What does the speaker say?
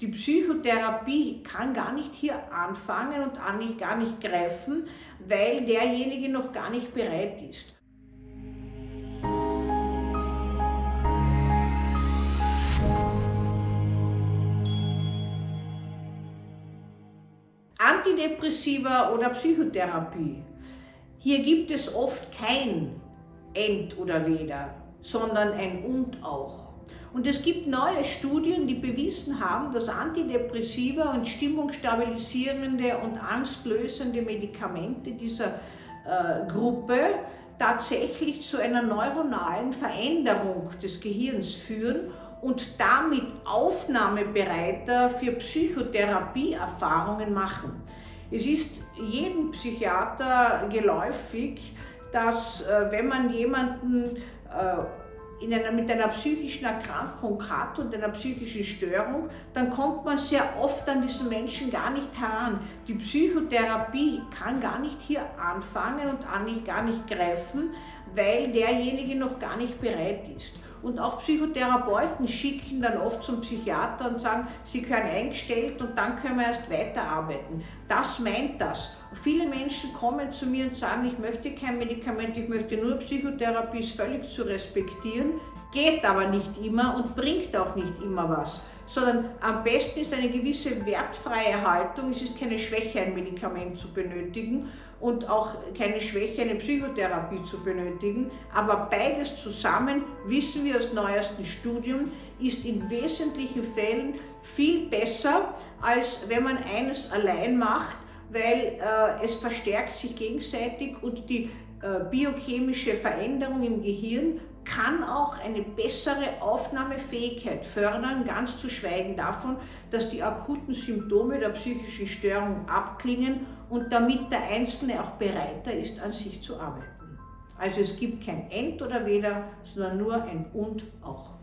die Psychotherapie kann gar nicht hier anfangen und an nicht, gar nicht greifen, weil derjenige noch gar nicht bereit ist. Antidepressiva oder Psychotherapie. Hier gibt es oft kein End oder Weder, sondern ein Und auch. Und es gibt neue Studien, die bewiesen haben, dass Antidepressiva und stimmungsstabilisierende und angstlösende Medikamente dieser äh, Gruppe tatsächlich zu einer neuronalen Veränderung des Gehirns führen und damit aufnahmebereiter für Psychotherapieerfahrungen machen. Es ist jedem Psychiater geläufig, dass äh, wenn man jemanden äh, einer, mit einer psychischen Erkrankung hat und einer psychischen Störung, dann kommt man sehr oft an diesen Menschen gar nicht heran. Die Psychotherapie kann gar nicht hier anfangen und gar nicht greifen, weil derjenige noch gar nicht bereit ist. Und auch Psychotherapeuten schicken dann oft zum Psychiater und sagen, sie können eingestellt und dann können wir erst weiterarbeiten. Das meint das. Viele Menschen kommen zu mir und sagen, ich möchte kein Medikament, ich möchte nur Psychotherapie, ist völlig zu respektieren, geht aber nicht immer und bringt auch nicht immer was sondern am besten ist eine gewisse wertfreie Haltung. Es ist keine Schwäche, ein Medikament zu benötigen und auch keine Schwäche, eine Psychotherapie zu benötigen. Aber beides zusammen, wissen wir aus neuestem Studium, ist in wesentlichen Fällen viel besser, als wenn man eines allein macht, weil äh, es verstärkt sich gegenseitig und die äh, biochemische Veränderung im Gehirn kann auch eine bessere Aufnahmefähigkeit fördern, ganz zu schweigen davon, dass die akuten Symptome der psychischen Störung abklingen und damit der Einzelne auch bereiter ist, an sich zu arbeiten. Also es gibt kein End oder Weder, sondern nur ein Und auch.